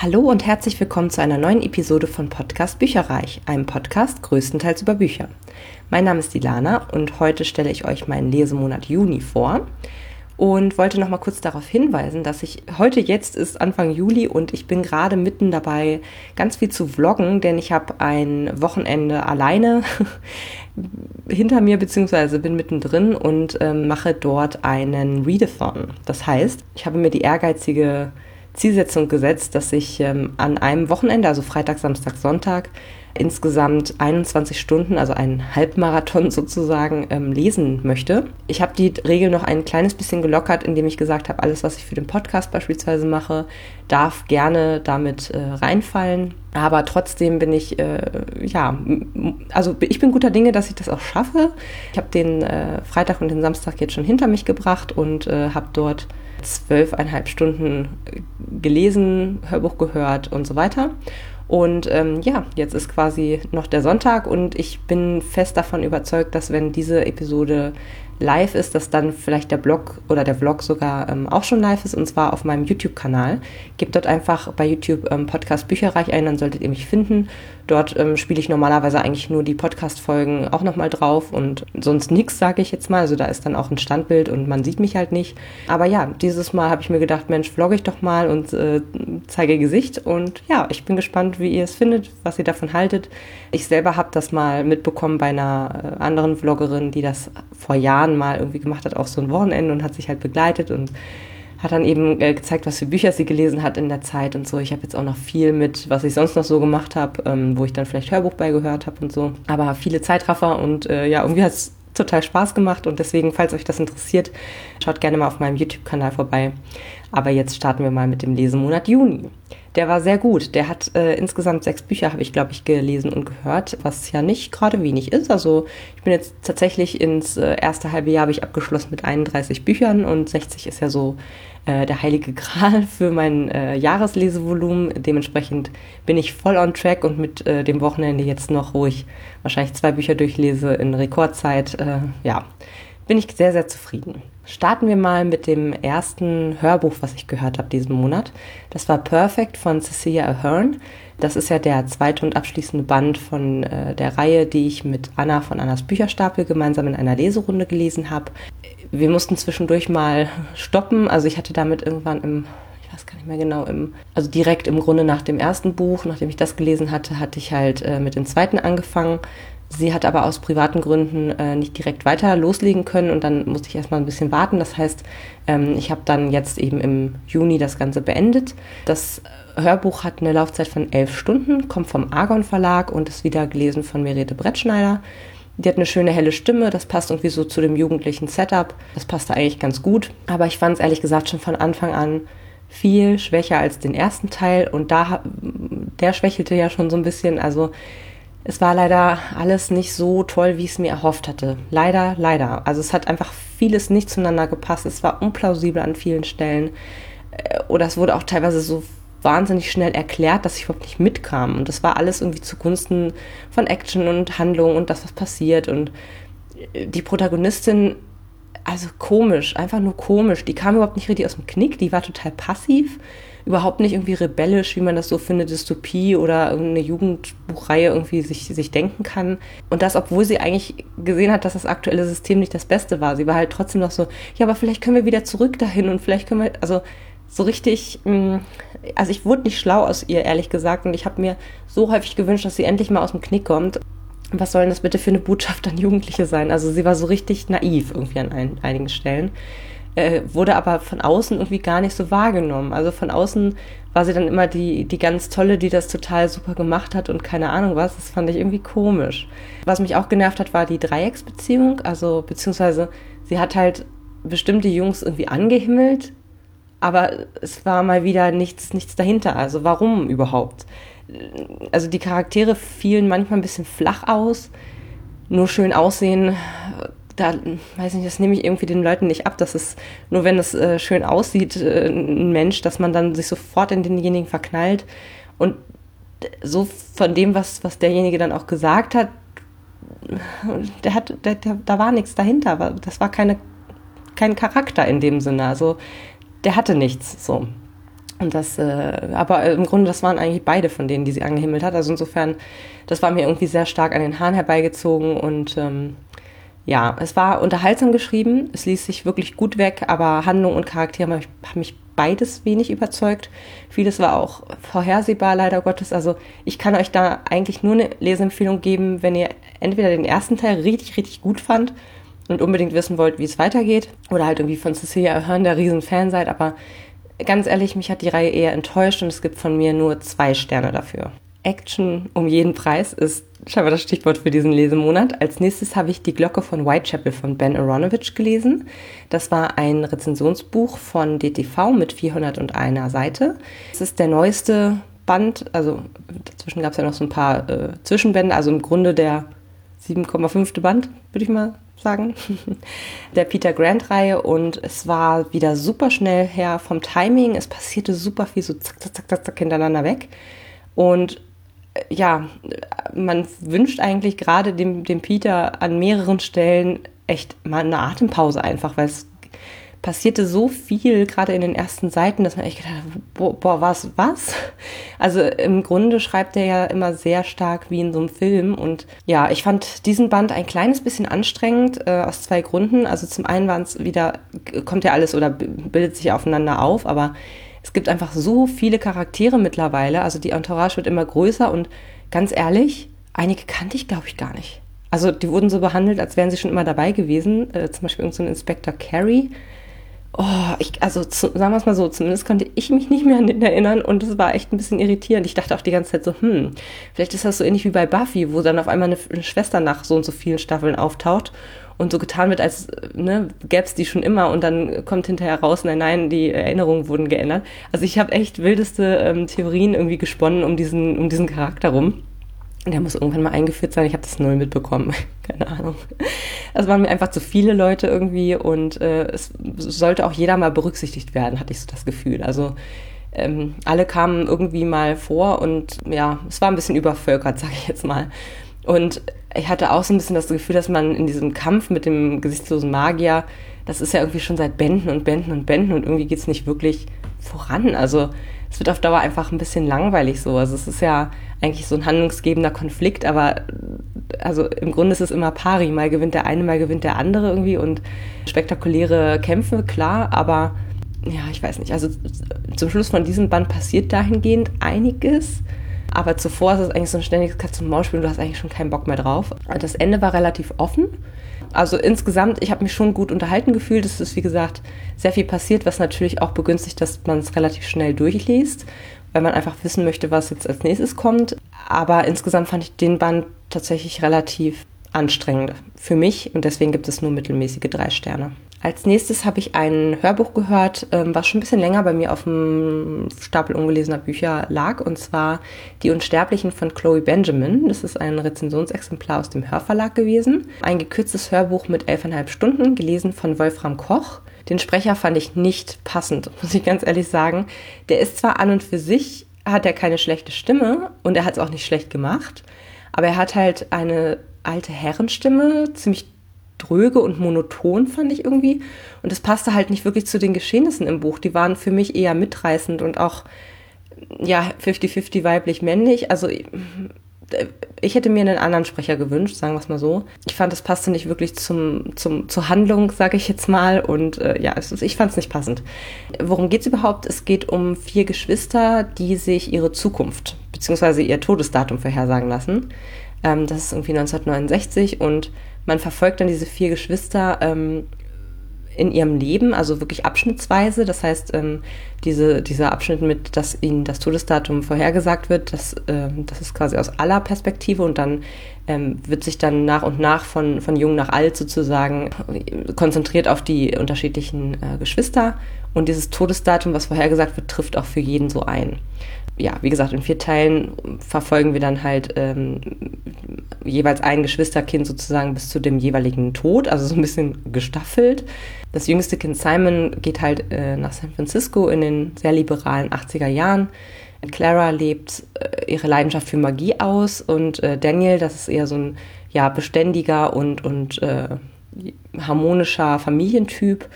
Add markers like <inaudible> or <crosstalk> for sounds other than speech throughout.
Hallo und herzlich willkommen zu einer neuen Episode von Podcast Bücherreich, einem Podcast größtenteils über Bücher. Mein Name ist Dilana und heute stelle ich euch meinen Lesemonat Juni vor und wollte noch mal kurz darauf hinweisen, dass ich heute jetzt ist Anfang Juli und ich bin gerade mitten dabei, ganz viel zu vloggen, denn ich habe ein Wochenende alleine <laughs> hinter mir beziehungsweise bin mittendrin und äh, mache dort einen Readathon. Das heißt, ich habe mir die ehrgeizige Zielsetzung gesetzt, dass ich ähm, an einem Wochenende, also Freitag, Samstag, Sonntag, insgesamt 21 Stunden, also einen Halbmarathon <laughs> sozusagen, ähm, lesen möchte. Ich habe die Regel noch ein kleines bisschen gelockert, indem ich gesagt habe, alles, was ich für den Podcast beispielsweise mache, darf gerne damit äh, reinfallen. Aber trotzdem bin ich, äh, ja, also ich bin guter Dinge, dass ich das auch schaffe. Ich habe den äh, Freitag und den Samstag jetzt schon hinter mich gebracht und äh, habe dort zwölfeinhalb Stunden gelesen, Hörbuch gehört und so weiter. Und ähm, ja, jetzt ist quasi noch der Sonntag und ich bin fest davon überzeugt, dass wenn diese Episode live ist, dass dann vielleicht der Blog oder der Vlog sogar ähm, auch schon live ist und zwar auf meinem YouTube-Kanal. Gebt dort einfach bei YouTube ähm, Podcast Bücherreich ein, dann solltet ihr mich finden. Dort ähm, spiele ich normalerweise eigentlich nur die Podcast-Folgen auch nochmal drauf und sonst nichts, sage ich jetzt mal. Also da ist dann auch ein Standbild und man sieht mich halt nicht. Aber ja, dieses Mal habe ich mir gedacht, Mensch, vlogge ich doch mal und äh, zeige Gesicht. Und ja, ich bin gespannt, wie ihr es findet, was ihr davon haltet. Ich selber habe das mal mitbekommen bei einer äh, anderen Vloggerin, die das vor Jahren mal irgendwie gemacht hat, auch so ein Wochenende und hat sich halt begleitet und hat dann eben äh, gezeigt, was für Bücher sie gelesen hat in der Zeit und so. Ich habe jetzt auch noch viel mit, was ich sonst noch so gemacht habe, ähm, wo ich dann vielleicht Hörbuch beigehört habe und so. Aber viele Zeitraffer und äh, ja, irgendwie hat es total Spaß gemacht und deswegen, falls euch das interessiert, schaut gerne mal auf meinem YouTube-Kanal vorbei. Aber jetzt starten wir mal mit dem Lesemonat Juni. Der war sehr gut. Der hat äh, insgesamt sechs Bücher, habe ich, glaube ich, gelesen und gehört, was ja nicht gerade wenig ist. Also ich bin jetzt tatsächlich ins äh, erste halbe Jahr habe ich abgeschlossen mit 31 Büchern und 60 ist ja so äh, der heilige Gral <laughs> für mein äh, Jahreslesevolumen. Dementsprechend bin ich voll on track und mit äh, dem Wochenende jetzt noch, wo ich wahrscheinlich zwei Bücher durchlese in Rekordzeit, äh, ja, bin ich sehr, sehr zufrieden. Starten wir mal mit dem ersten Hörbuch, was ich gehört habe diesen Monat. Das war Perfect von Cecilia Ahern. Das ist ja der zweite und abschließende Band von äh, der Reihe, die ich mit Anna von Annas Bücherstapel gemeinsam in einer Leserunde gelesen habe. Wir mussten zwischendurch mal stoppen. Also ich hatte damit irgendwann im ich weiß gar nicht mehr genau, im, also direkt im Grunde nach dem ersten Buch, nachdem ich das gelesen hatte, hatte ich halt äh, mit dem zweiten angefangen. Sie hat aber aus privaten Gründen äh, nicht direkt weiter loslegen können und dann musste ich erstmal ein bisschen warten. Das heißt, ähm, ich habe dann jetzt eben im Juni das Ganze beendet. Das Hörbuch hat eine Laufzeit von elf Stunden, kommt vom Argon Verlag und ist wieder gelesen von Merete Brettschneider. Die hat eine schöne helle Stimme, das passt irgendwie so zu dem jugendlichen Setup. Das passte eigentlich ganz gut. Aber ich fand es ehrlich gesagt schon von Anfang an viel schwächer als den ersten Teil und da der schwächelte ja schon so ein bisschen. Also es war leider alles nicht so toll, wie ich es mir erhofft hatte. Leider, leider. Also es hat einfach vieles nicht zueinander gepasst. Es war unplausibel an vielen Stellen. Äh, oder es wurde auch teilweise so wahnsinnig schnell erklärt, dass ich überhaupt nicht mitkam. Und das war alles irgendwie zugunsten von Action und Handlung und das, was passiert. Und äh, die Protagonistin, also komisch, einfach nur komisch. Die kam überhaupt nicht richtig aus dem Knick, die war total passiv überhaupt nicht irgendwie rebellisch, wie man das so für eine Dystopie oder irgendeine Jugendbuchreihe irgendwie sich, sich denken kann. Und das, obwohl sie eigentlich gesehen hat, dass das aktuelle System nicht das Beste war. Sie war halt trotzdem noch so, ja, aber vielleicht können wir wieder zurück dahin und vielleicht können wir, also so richtig, mm, also ich wurde nicht schlau aus ihr, ehrlich gesagt, und ich habe mir so häufig gewünscht, dass sie endlich mal aus dem Knick kommt. Was soll denn das bitte für eine Botschaft an Jugendliche sein? Also sie war so richtig naiv irgendwie an ein, einigen Stellen äh, wurde aber von außen irgendwie gar nicht so wahrgenommen. Also von außen war sie dann immer die, die ganz tolle, die das total super gemacht hat und keine Ahnung was. Das fand ich irgendwie komisch. Was mich auch genervt hat, war die Dreiecksbeziehung. Also beziehungsweise sie hat halt bestimmte Jungs irgendwie angehimmelt, aber es war mal wieder nichts, nichts dahinter. Also warum überhaupt? Also die Charaktere fielen manchmal ein bisschen flach aus. Nur schön aussehen da, weiß nicht, das nehme ich irgendwie den Leuten nicht ab, dass es, nur wenn es äh, schön aussieht, äh, ein Mensch, dass man dann sich sofort in denjenigen verknallt. Und so von dem, was, was derjenige dann auch gesagt hat, der hat, der, der, da war nichts dahinter. Das war keine, kein Charakter in dem Sinne. Also der hatte nichts so. Und das, äh, aber im Grunde, das waren eigentlich beide von denen, die sie angehimmelt hat. Also insofern, das war mir irgendwie sehr stark an den Haaren herbeigezogen und ähm, ja, es war unterhaltsam geschrieben, es ließ sich wirklich gut weg, aber Handlung und Charaktere haben mich beides wenig überzeugt. Vieles war auch vorhersehbar, leider Gottes. Also ich kann euch da eigentlich nur eine Leseempfehlung geben, wenn ihr entweder den ersten Teil richtig, richtig gut fand und unbedingt wissen wollt, wie es weitergeht, oder halt irgendwie von Cecilia Ahern der Riesenfan seid, aber ganz ehrlich, mich hat die Reihe eher enttäuscht und es gibt von mir nur zwei Sterne dafür. Action um jeden Preis ist scheinbar das Stichwort für diesen Lesemonat. Als nächstes habe ich Die Glocke von Whitechapel von Ben Aronovich gelesen. Das war ein Rezensionsbuch von DTV mit 401 Seite. Es ist der neueste Band, also dazwischen gab es ja noch so ein paar äh, Zwischenbände, also im Grunde der 7,5. Band, würde ich mal sagen, <laughs> der Peter Grant-Reihe und es war wieder super schnell her vom Timing. Es passierte super viel, so zack, zack, zack, zack, zack hintereinander weg. Und äh, ja, man wünscht eigentlich gerade dem, dem Peter an mehreren Stellen echt mal eine Atempause einfach, weil es passierte so viel, gerade in den ersten Seiten, dass man echt gedacht hat, boah, was, was? Also im Grunde schreibt er ja immer sehr stark wie in so einem Film. Und ja, ich fand diesen Band ein kleines bisschen anstrengend, äh, aus zwei Gründen. Also zum einen waren es wieder, kommt ja alles oder bildet sich aufeinander auf, aber es gibt einfach so viele Charaktere mittlerweile. Also die Entourage wird immer größer und ganz ehrlich, einige kannte ich, glaube ich, gar nicht. Also die wurden so behandelt, als wären sie schon immer dabei gewesen. Äh, zum Beispiel irgendein so Inspektor Carey oh, ich, also zu, sagen wir es mal so, zumindest konnte ich mich nicht mehr an den erinnern und das war echt ein bisschen irritierend. Ich dachte auch die ganze Zeit so, hm, vielleicht ist das so ähnlich wie bei Buffy, wo dann auf einmal eine, eine Schwester nach so und so vielen Staffeln auftaucht und so getan wird, als ne, gäbe es die schon immer und dann kommt hinterher raus, nein, nein, die Erinnerungen wurden geändert. Also ich habe echt wildeste ähm, Theorien irgendwie gesponnen um diesen, um diesen Charakter rum. Der muss irgendwann mal eingeführt sein. Ich habe das null mitbekommen. <laughs> Keine Ahnung. Es waren mir einfach zu viele Leute irgendwie und äh, es sollte auch jeder mal berücksichtigt werden, hatte ich so das Gefühl. Also ähm, alle kamen irgendwie mal vor und ja, es war ein bisschen übervölkert, sage ich jetzt mal. Und ich hatte auch so ein bisschen das Gefühl, dass man in diesem Kampf mit dem gesichtslosen Magier, das ist ja irgendwie schon seit Bänden und Bänden und Bänden und irgendwie geht es nicht wirklich voran. Also es wird auf Dauer einfach ein bisschen langweilig so. Also es ist ja eigentlich so ein handlungsgebender Konflikt, aber also im Grunde ist es immer pari. Mal gewinnt der eine, mal gewinnt der andere irgendwie und spektakuläre Kämpfe, klar, aber ja, ich weiß nicht. Also zum Schluss von diesem Band passiert dahingehend einiges. Aber zuvor ist es eigentlich so ein ständiges Katz-und-Maus-Spiel und du hast eigentlich schon keinen Bock mehr drauf. Das Ende war relativ offen. Also insgesamt, ich habe mich schon gut unterhalten gefühlt. Es ist, wie gesagt, sehr viel passiert, was natürlich auch begünstigt, dass man es relativ schnell durchliest weil man einfach wissen möchte, was jetzt als nächstes kommt. Aber insgesamt fand ich den Band tatsächlich relativ anstrengend für mich und deswegen gibt es nur mittelmäßige drei Sterne. Als nächstes habe ich ein Hörbuch gehört, ähm, was schon ein bisschen länger bei mir auf dem Stapel ungelesener Bücher lag, und zwar Die Unsterblichen von Chloe Benjamin. Das ist ein Rezensionsexemplar aus dem Hörverlag gewesen. Ein gekürztes Hörbuch mit elfeinhalb Stunden, gelesen von Wolfram Koch. Den Sprecher fand ich nicht passend, <laughs> muss ich ganz ehrlich sagen. Der ist zwar an und für sich, hat er keine schlechte Stimme und er hat es auch nicht schlecht gemacht, aber er hat halt eine alte Herrenstimme, ziemlich dröge und monoton fand ich irgendwie. Und das passte halt nicht wirklich zu den Geschehnissen im Buch. Die waren für mich eher mitreißend und auch, ja, 50-50 weiblich-männlich. Also ich hätte mir einen anderen Sprecher gewünscht, sagen wir es mal so. Ich fand, es passte nicht wirklich zum, zum, zur Handlung, sage ich jetzt mal. Und äh, ja, es, ich fand es nicht passend. Worum geht es überhaupt? Es geht um vier Geschwister, die sich ihre Zukunft bzw. ihr Todesdatum vorhersagen lassen. Ähm, das ist irgendwie 1969 und man verfolgt dann diese vier Geschwister ähm, in ihrem Leben, also wirklich abschnittsweise. Das heißt, ähm, diese, dieser Abschnitt mit, dass ihnen das Todesdatum vorhergesagt wird, das, ähm, das ist quasi aus aller Perspektive und dann ähm, wird sich dann nach und nach von, von jung nach alt sozusagen konzentriert auf die unterschiedlichen äh, Geschwister. Und dieses Todesdatum, was vorhergesagt wird, trifft auch für jeden so ein ja, wie gesagt, in vier Teilen verfolgen wir dann halt ähm, jeweils ein Geschwisterkind sozusagen bis zu dem jeweiligen Tod, also so ein bisschen gestaffelt. Das jüngste Kind Simon geht halt äh, nach San Francisco in den sehr liberalen 80er Jahren. Clara lebt äh, ihre Leidenschaft für Magie aus und äh, Daniel, das ist eher so ein ja, beständiger und, und äh, harmonischer Familientyp.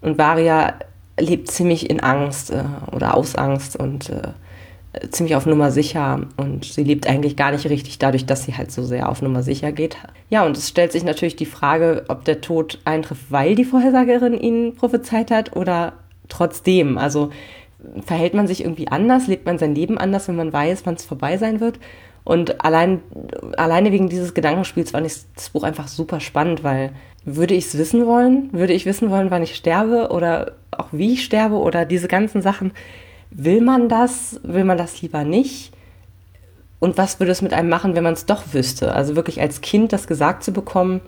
Und Varia lebt ziemlich in Angst äh, oder aus Angst und äh, ziemlich auf Nummer sicher und sie lebt eigentlich gar nicht richtig dadurch, dass sie halt so sehr auf Nummer sicher geht. Ja, und es stellt sich natürlich die Frage, ob der Tod eintrifft, weil die Vorhersagerin ihn prophezeit hat oder trotzdem. Also verhält man sich irgendwie anders, lebt man sein Leben anders, wenn man weiß, wann es vorbei sein wird. Und allein, alleine wegen dieses Gedankenspiels fand ich das Buch einfach super spannend, weil würde ich es wissen wollen? Würde ich wissen wollen, wann ich sterbe oder auch wie ich sterbe oder diese ganzen Sachen? Will man das? Will man das lieber nicht? Und was würde es mit einem machen, wenn man es doch wüsste? Also wirklich als Kind das gesagt zu bekommen,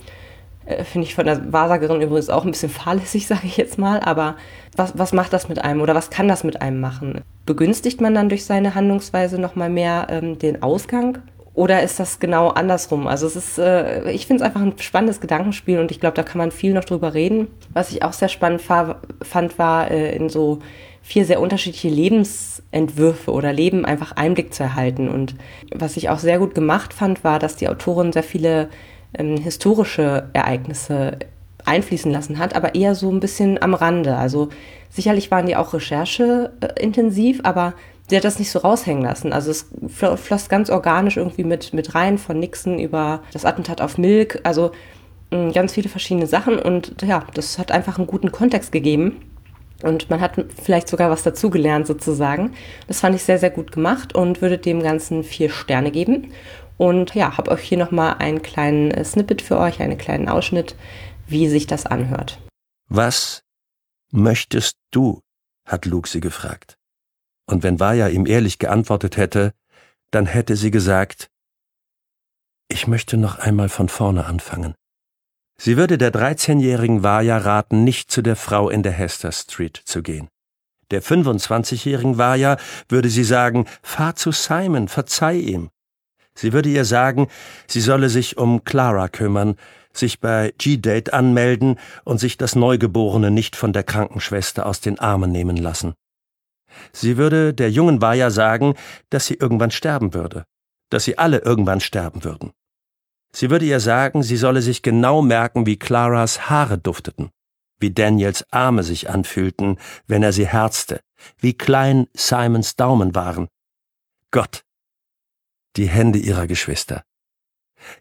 äh, finde ich von der Wahrsagerin übrigens auch ein bisschen <laughs> fahrlässig, sage ich jetzt mal. Aber was, was macht das mit einem oder was kann das mit einem machen? Begünstigt man dann durch seine Handlungsweise nochmal mehr ähm, den Ausgang? Oder ist das genau andersrum? Also es ist, äh, ich finde es einfach ein spannendes Gedankenspiel und ich glaube, da kann man viel noch drüber reden. Was ich auch sehr spannend fand, war äh, in so vier sehr unterschiedliche Lebensentwürfe oder Leben einfach Einblick zu erhalten. Und was ich auch sehr gut gemacht fand, war, dass die Autorin sehr viele ähm, historische Ereignisse einfließen lassen hat, aber eher so ein bisschen am Rande. Also sicherlich waren die auch rechercheintensiv, aber sie hat das nicht so raushängen lassen. Also es floss ganz organisch irgendwie mit, mit rein, von Nixon über das Attentat auf Milk, also mm, ganz viele verschiedene Sachen und ja, das hat einfach einen guten Kontext gegeben. Und man hat vielleicht sogar was dazugelernt sozusagen. Das fand ich sehr, sehr gut gemacht und würde dem Ganzen vier Sterne geben. Und ja, habe euch hier nochmal einen kleinen äh, Snippet für euch, einen kleinen Ausschnitt, wie sich das anhört. Was möchtest du? hat Luke sie gefragt. Und wenn Vaya ihm ehrlich geantwortet hätte, dann hätte sie gesagt, ich möchte noch einmal von vorne anfangen. Sie würde der 13-jährigen Vaya raten, nicht zu der Frau in der Hester Street zu gehen. Der 25-jährigen Vaya würde sie sagen, fahr zu Simon, verzeih ihm. Sie würde ihr sagen, sie solle sich um Clara kümmern, sich bei G-Date anmelden und sich das Neugeborene nicht von der Krankenschwester aus den Armen nehmen lassen. Sie würde der jungen Vaya sagen, dass sie irgendwann sterben würde, dass sie alle irgendwann sterben würden. Sie würde ihr sagen, sie solle sich genau merken, wie Claras Haare dufteten, wie Daniels Arme sich anfühlten, wenn er sie herzte, wie klein Simons Daumen waren. Gott, die Hände ihrer Geschwister.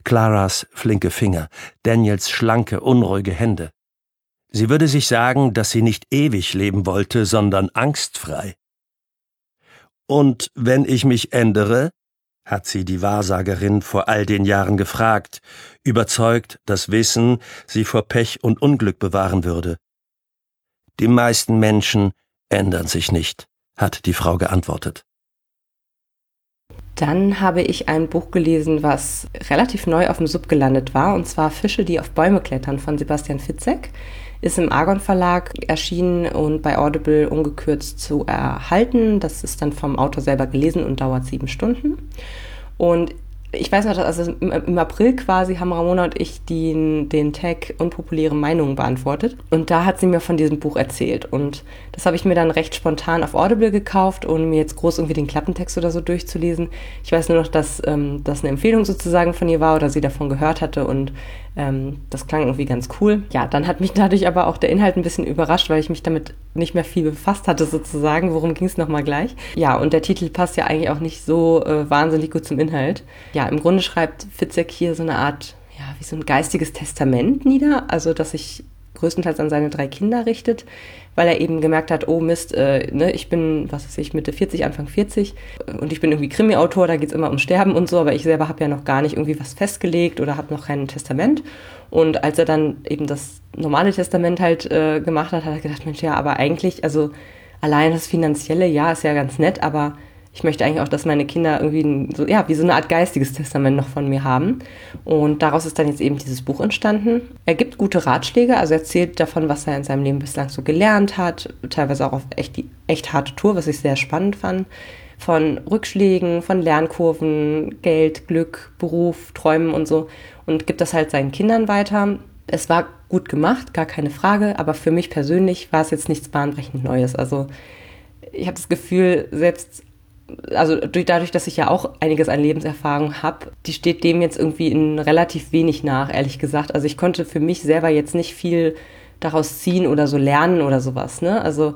Claras flinke Finger, Daniels schlanke, unruhige Hände. Sie würde sich sagen, dass sie nicht ewig leben wollte, sondern angstfrei. Und wenn ich mich ändere, hat sie die Wahrsagerin vor all den Jahren gefragt, überzeugt, dass Wissen sie vor Pech und Unglück bewahren würde. Die meisten Menschen ändern sich nicht, hat die Frau geantwortet. Dann habe ich ein Buch gelesen, was relativ neu auf dem Sub gelandet war, und zwar Fische, die auf Bäume klettern von Sebastian Fitzek ist im Argon Verlag erschienen und bei Audible ungekürzt zu erhalten. Das ist dann vom Autor selber gelesen und dauert sieben Stunden. Und ich weiß noch, also im April quasi haben Ramona und ich den, den Tag unpopuläre Meinungen beantwortet. Und da hat sie mir von diesem Buch erzählt. Und das habe ich mir dann recht spontan auf Audible gekauft, ohne mir jetzt groß irgendwie den Klappentext oder so durchzulesen. Ich weiß nur noch, dass ähm, das eine Empfehlung sozusagen von ihr war oder sie davon gehört hatte und ähm, das klang irgendwie ganz cool. Ja, dann hat mich dadurch aber auch der Inhalt ein bisschen überrascht, weil ich mich damit nicht mehr viel befasst hatte sozusagen. Worum ging es nochmal gleich? Ja, und der Titel passt ja eigentlich auch nicht so äh, wahnsinnig gut zum Inhalt. Ja, im Grunde schreibt Fitzek hier so eine Art, ja, wie so ein geistiges Testament nieder, also dass sich größtenteils an seine drei Kinder richtet, weil er eben gemerkt hat, oh Mist, äh, ne, ich bin, was weiß ich, Mitte 40, Anfang 40 und ich bin irgendwie Krimi-Autor, da geht es immer um Sterben und so, aber ich selber habe ja noch gar nicht irgendwie was festgelegt oder habe noch kein Testament. Und als er dann eben das normale Testament halt äh, gemacht hat, hat er gedacht, Mensch, ja, aber eigentlich, also allein das Finanzielle, ja, ist ja ganz nett, aber ich möchte eigentlich auch, dass meine Kinder irgendwie so, ja, wie so eine Art geistiges Testament noch von mir haben. Und daraus ist dann jetzt eben dieses Buch entstanden. Er gibt gute Ratschläge, also er erzählt davon, was er in seinem Leben bislang so gelernt hat, teilweise auch auf echt, die echt harte Tour, was ich sehr spannend fand. Von Rückschlägen, von Lernkurven, Geld, Glück, Beruf, Träumen und so. Und gibt das halt seinen Kindern weiter. Es war gut gemacht, gar keine Frage, aber für mich persönlich war es jetzt nichts bahnbrechend Neues. Also ich habe das Gefühl, selbst also durch, dadurch, dass ich ja auch einiges an Lebenserfahrung habe, die steht dem jetzt irgendwie in relativ wenig nach, ehrlich gesagt. Also ich konnte für mich selber jetzt nicht viel daraus ziehen oder so lernen oder sowas. Ne? Also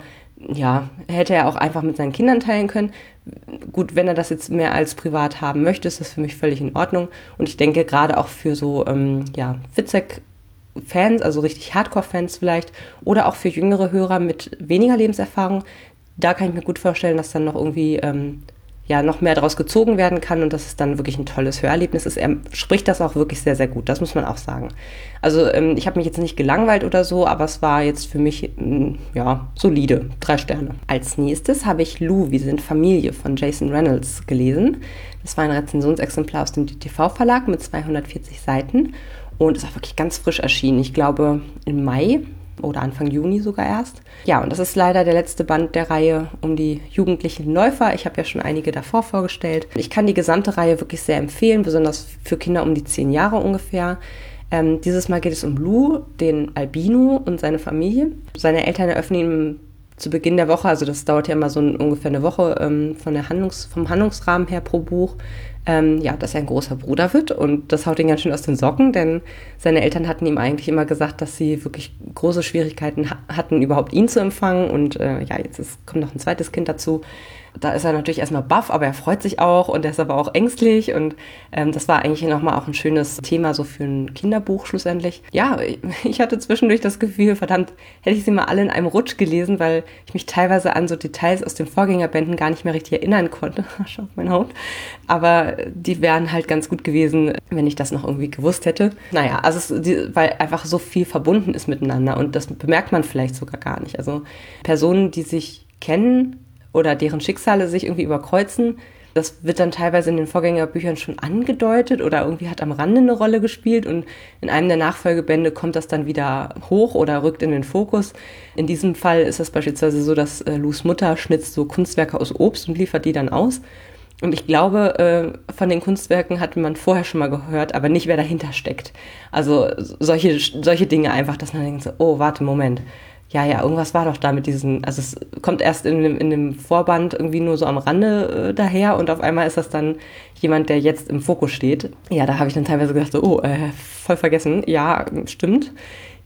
ja, hätte er auch einfach mit seinen Kindern teilen können. Gut, wenn er das jetzt mehr als privat haben möchte, ist das für mich völlig in Ordnung. Und ich denke gerade auch für so, ähm, ja, Fitzek-Fans, also richtig Hardcore-Fans vielleicht, oder auch für jüngere Hörer mit weniger Lebenserfahrung, da kann ich mir gut vorstellen, dass dann noch irgendwie ähm, ja noch mehr daraus gezogen werden kann und dass es dann wirklich ein tolles Hörerlebnis ist. Er spricht das auch wirklich sehr, sehr gut, das muss man auch sagen. Also ähm, ich habe mich jetzt nicht gelangweilt oder so, aber es war jetzt für mich ähm, ja solide, drei Sterne. Als nächstes habe ich Lou, wir sind Familie von Jason Reynolds gelesen. Das war ein Rezensionsexemplar aus dem DTV-Verlag mit 240 Seiten und ist auch wirklich ganz frisch erschienen. Ich glaube im Mai oder Anfang Juni sogar erst. Ja, und das ist leider der letzte Band der Reihe um die jugendlichen Läufer. Ich habe ja schon einige davor vorgestellt. Ich kann die gesamte Reihe wirklich sehr empfehlen, besonders für Kinder um die zehn Jahre ungefähr. Ähm, dieses Mal geht es um Lou, den Albino und seine Familie. Seine Eltern eröffnen ihm zu Beginn der Woche, also das dauert ja immer so ungefähr eine Woche ähm, von der Handlungs-, vom Handlungsrahmen her pro Buch, ähm, ja, dass er ein großer Bruder wird. Und das haut ihn ganz schön aus den Socken, denn seine Eltern hatten ihm eigentlich immer gesagt, dass sie wirklich große Schwierigkeiten ha hatten, überhaupt ihn zu empfangen. Und äh, ja, jetzt ist, kommt noch ein zweites Kind dazu da ist er natürlich erstmal baff, aber er freut sich auch und er ist aber auch ängstlich und ähm, das war eigentlich nochmal auch ein schönes Thema so für ein Kinderbuch schlussendlich. Ja, <laughs> ich hatte zwischendurch das Gefühl, verdammt, hätte ich sie mal alle in einem Rutsch gelesen, weil ich mich teilweise an so Details aus den Vorgängerbänden gar nicht mehr richtig erinnern konnte. <laughs> Schau auf mein Haut. Aber die wären halt ganz gut gewesen, wenn ich das noch irgendwie gewusst hätte. Naja, also es, weil einfach so viel verbunden ist miteinander und das bemerkt man vielleicht sogar gar nicht. Also Personen, die sich kennen, oder deren Schicksale sich irgendwie überkreuzen. Das wird dann teilweise in den Vorgängerbüchern schon angedeutet oder irgendwie hat am Rande eine Rolle gespielt und in einem der Nachfolgebände kommt das dann wieder hoch oder rückt in den Fokus. In diesem Fall ist es beispielsweise so, dass äh, Lus Mutter schnitzt so Kunstwerke aus Obst und liefert die dann aus. Und ich glaube, äh, von den Kunstwerken hat man vorher schon mal gehört, aber nicht, wer dahinter steckt. Also solche, solche Dinge einfach, dass man denkt, so, oh, warte, Moment ja, ja, irgendwas war doch da mit diesen, also es kommt erst in dem, in dem Vorband irgendwie nur so am Rande äh, daher und auf einmal ist das dann jemand, der jetzt im Fokus steht. Ja, da habe ich dann teilweise gedacht, so, oh, äh, voll vergessen. Ja, stimmt.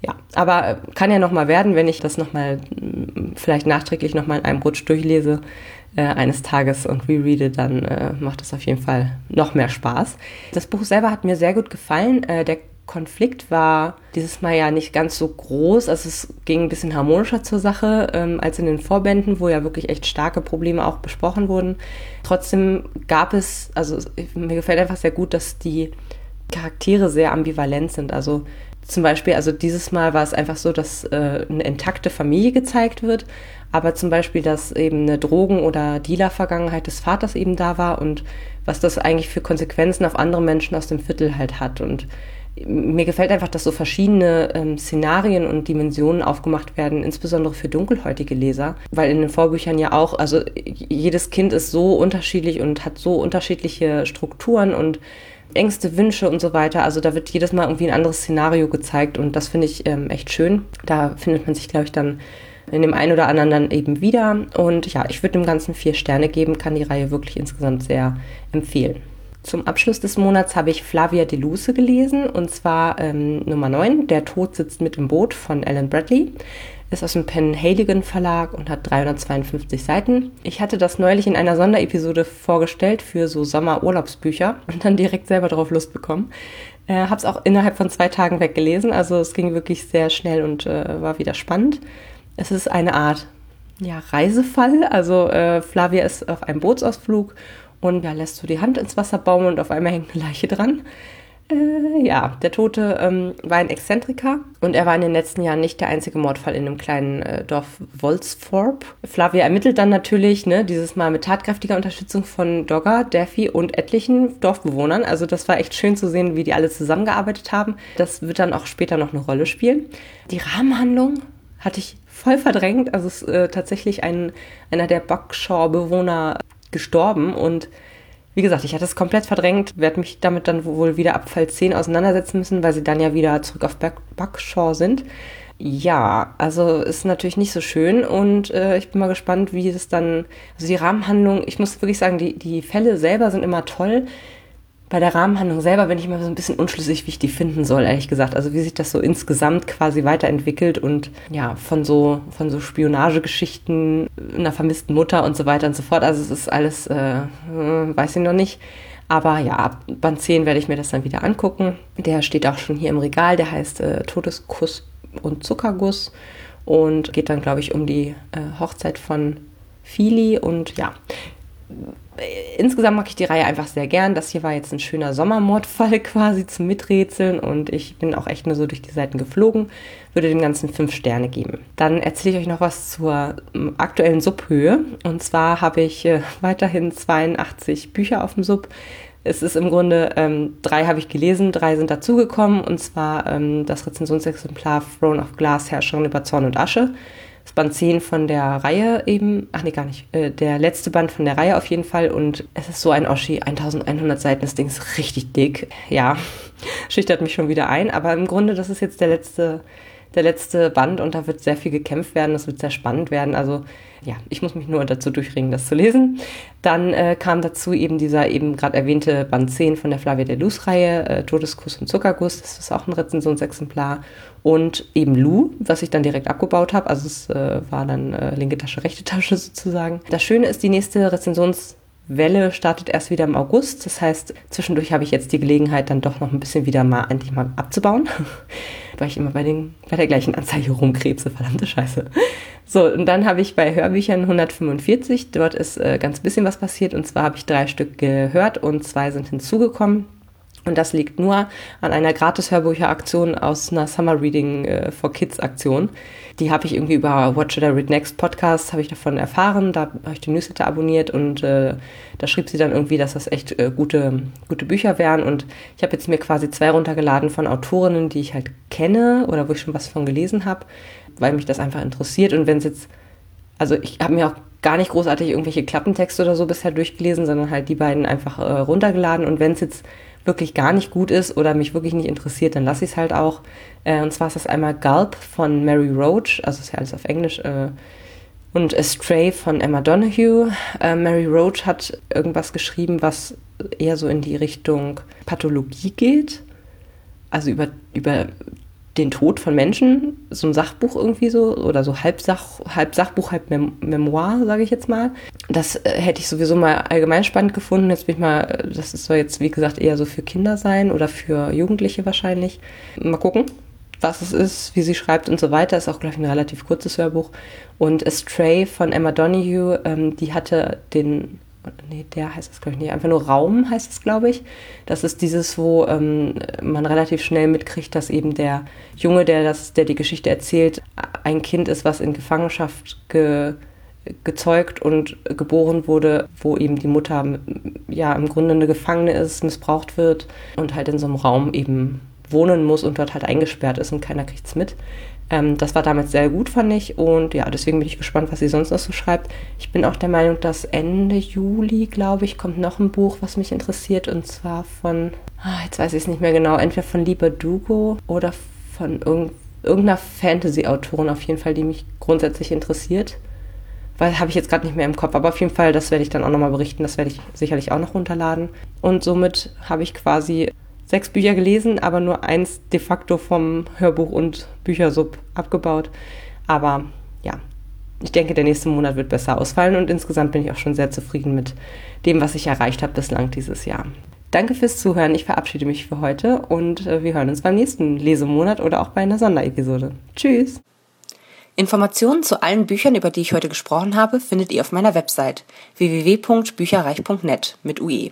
Ja, aber äh, kann ja nochmal werden, wenn ich das nochmal, mm, vielleicht nachträglich nochmal in einem Rutsch durchlese äh, eines Tages und rereade, dann äh, macht das auf jeden Fall noch mehr Spaß. Das Buch selber hat mir sehr gut gefallen. Äh, der Konflikt war dieses Mal ja nicht ganz so groß. Also es ging ein bisschen harmonischer zur Sache ähm, als in den Vorbänden, wo ja wirklich echt starke Probleme auch besprochen wurden. Trotzdem gab es, also mir gefällt einfach sehr gut, dass die Charaktere sehr ambivalent sind. Also zum Beispiel, also dieses Mal war es einfach so, dass äh, eine intakte Familie gezeigt wird, aber zum Beispiel, dass eben eine Drogen- oder Dealer-Vergangenheit des Vaters eben da war und was das eigentlich für Konsequenzen auf andere Menschen aus dem Viertel halt hat. Und mir gefällt einfach, dass so verschiedene ähm, Szenarien und Dimensionen aufgemacht werden, insbesondere für dunkelhäutige Leser, weil in den Vorbüchern ja auch, also jedes Kind ist so unterschiedlich und hat so unterschiedliche Strukturen und Ängste, Wünsche und so weiter. Also da wird jedes Mal irgendwie ein anderes Szenario gezeigt und das finde ich ähm, echt schön. Da findet man sich, glaube ich, dann in dem einen oder anderen dann eben wieder. Und ja, ich würde dem Ganzen vier Sterne geben, kann die Reihe wirklich insgesamt sehr empfehlen. Zum Abschluss des Monats habe ich Flavia de Luce gelesen und zwar ähm, Nummer 9, Der Tod sitzt mit im Boot von Alan Bradley. Ist aus dem Penn Halligan Verlag und hat 352 Seiten. Ich hatte das neulich in einer Sonderepisode vorgestellt für so Sommerurlaubsbücher und dann direkt selber darauf Lust bekommen. Äh, habe es auch innerhalb von zwei Tagen weggelesen, also es ging wirklich sehr schnell und äh, war wieder spannend. Es ist eine Art ja, Reisefall. Also äh, Flavia ist auf einem Bootsausflug und ja, lässt so die Hand ins Wasser baumeln und auf einmal hängt eine Leiche dran. Äh, ja, der Tote ähm, war ein Exzentriker und er war in den letzten Jahren nicht der einzige Mordfall in einem kleinen äh, Dorf Wolsthorpe. Flavia ermittelt dann natürlich, ne, dieses Mal mit tatkräftiger Unterstützung von Dogger, Daffy und etlichen Dorfbewohnern. Also das war echt schön zu sehen, wie die alle zusammengearbeitet haben. Das wird dann auch später noch eine Rolle spielen. Die Rahmenhandlung hatte ich voll verdrängt. Also es ist äh, tatsächlich ein, einer der Buckshaw-Bewohner gestorben und wie gesagt, ich hatte es komplett verdrängt, werde mich damit dann wohl wieder ab Fall 10 auseinandersetzen müssen, weil sie dann ja wieder zurück auf Buckshaw sind. Ja, also ist natürlich nicht so schön und äh, ich bin mal gespannt, wie es dann, also die Rahmenhandlung, ich muss wirklich sagen, die, die Fälle selber sind immer toll. Bei der Rahmenhandlung selber bin ich immer so ein bisschen unschlüssig, wie ich die finden soll, ehrlich gesagt. Also wie sich das so insgesamt quasi weiterentwickelt und ja, von so, von so Spionagegeschichten, einer vermissten Mutter und so weiter und so fort. Also es ist alles, äh, weiß ich noch nicht. Aber ja, ab Band 10 werde ich mir das dann wieder angucken. Der steht auch schon hier im Regal, der heißt äh, Todeskuss und Zuckerguss und geht dann, glaube ich, um die äh, Hochzeit von Fili und ja, insgesamt mag ich die Reihe einfach sehr gern. Das hier war jetzt ein schöner Sommermordfall <laughs> quasi zum Miträtseln und ich bin auch echt nur so durch die Seiten geflogen. Würde dem Ganzen fünf Sterne geben. Dann erzähle ich euch noch was zur ähm, aktuellen Subhöhe. Und zwar habe ich äh, <laughs> weiterhin 82 Bücher auf dem Sub. Es ist im Grunde, ähm, drei habe ich gelesen, drei sind dazugekommen. Und zwar ähm, das Rezensionsexemplar Throne of Glass, Herrscherin über Zorn und Asche das Band 10 von der Reihe eben, ach nee, gar nicht, äh, der letzte Band von der Reihe auf jeden Fall und es ist so ein Oschi, 1100 Seiten, das Ding ist richtig dick, ja, <laughs> schüchtert mich schon wieder ein, aber im Grunde, das ist jetzt der letzte, der letzte Band und da wird sehr viel gekämpft werden, das wird sehr spannend werden, also ja, ich muss mich nur dazu durchringen, das zu lesen. Dann äh, kam dazu eben dieser eben gerade erwähnte Band 10 von der Flavia de Luz-Reihe, äh, Todeskuss und Zuckerguss, das ist auch ein Rezensionsexemplar. Und eben Lu, was ich dann direkt abgebaut habe, also es äh, war dann äh, linke Tasche, rechte Tasche sozusagen. Das Schöne ist, die nächste Rezensions- Welle startet erst wieder im August. Das heißt, zwischendurch habe ich jetzt die Gelegenheit, dann doch noch ein bisschen wieder mal endlich mal abzubauen. <laughs> Weil ich immer bei, den, bei der gleichen Anzeige rumkrebse, verdammte Scheiße. So, und dann habe ich bei Hörbüchern 145, dort ist äh, ganz bisschen was passiert. Und zwar habe ich drei Stück gehört und zwei sind hinzugekommen. Und das liegt nur an einer Gratis-Hörbücher-Aktion aus einer Summer Reading äh, for Kids Aktion. Die habe ich irgendwie über Watch Should I Read Next Podcast habe ich davon erfahren. Da habe ich den Newsletter abonniert und äh, da schrieb sie dann irgendwie, dass das echt äh, gute, gute Bücher wären. Und ich habe jetzt mir quasi zwei runtergeladen von Autorinnen, die ich halt kenne oder wo ich schon was von gelesen habe, weil mich das einfach interessiert. Und wenn es jetzt, also ich habe mir auch gar nicht großartig irgendwelche Klappentexte oder so bisher durchgelesen, sondern halt die beiden einfach äh, runtergeladen. Und wenn es jetzt wirklich gar nicht gut ist oder mich wirklich nicht interessiert, dann lasse ich es halt auch. Äh, und zwar ist das einmal Gulp von Mary Roach, also ist ja alles auf Englisch, äh, und Astray von Emma Donahue. Äh, Mary Roach hat irgendwas geschrieben, was eher so in die Richtung Pathologie geht. Also über, über den Tod von Menschen, so ein Sachbuch irgendwie so, oder so halb, Sach, halb Sachbuch, halb Mem Memoir, sage ich jetzt mal. Das äh, hätte ich sowieso mal allgemein spannend gefunden. Jetzt bin ich mal, äh, das soll jetzt, wie gesagt, eher so für Kinder sein oder für Jugendliche wahrscheinlich. Mal gucken, was es ist, wie sie schreibt und so weiter. Ist auch, glaube ich, ein relativ kurzes Hörbuch. Und Astray von Emma Donoghue, ähm, die hatte den nee, der heißt es, glaube ich nicht, einfach nur Raum heißt es, glaube ich. Das ist dieses, wo ähm, man relativ schnell mitkriegt, dass eben der Junge, der, das, der die Geschichte erzählt, ein Kind ist, was in Gefangenschaft ge, gezeugt und geboren wurde, wo eben die Mutter ja im Grunde eine Gefangene ist, missbraucht wird und halt in so einem Raum eben wohnen muss und dort halt eingesperrt ist und keiner kriegt es mit. Ähm, das war damals sehr gut, fand ich. Und ja, deswegen bin ich gespannt, was sie sonst noch so schreibt. Ich bin auch der Meinung, dass Ende Juli, glaube ich, kommt noch ein Buch, was mich interessiert. Und zwar von, ah, jetzt weiß ich es nicht mehr genau, entweder von Lieber Dugo oder von irg irgendeiner Fantasy-Autorin auf jeden Fall, die mich grundsätzlich interessiert. Weil habe ich jetzt gerade nicht mehr im Kopf, aber auf jeden Fall, das werde ich dann auch nochmal berichten. Das werde ich sicherlich auch noch runterladen. Und somit habe ich quasi sechs Bücher gelesen, aber nur eins de facto vom Hörbuch und Büchersub abgebaut. Aber ja, ich denke, der nächste Monat wird besser ausfallen und insgesamt bin ich auch schon sehr zufrieden mit dem, was ich erreicht habe bislang dieses Jahr. Danke fürs Zuhören. Ich verabschiede mich für heute und äh, wir hören uns beim nächsten Lesemonat oder auch bei einer Sonderepisode. Tschüss! Informationen zu allen Büchern, über die ich heute gesprochen habe, findet ihr auf meiner Website www.bücherreich.net mit UE.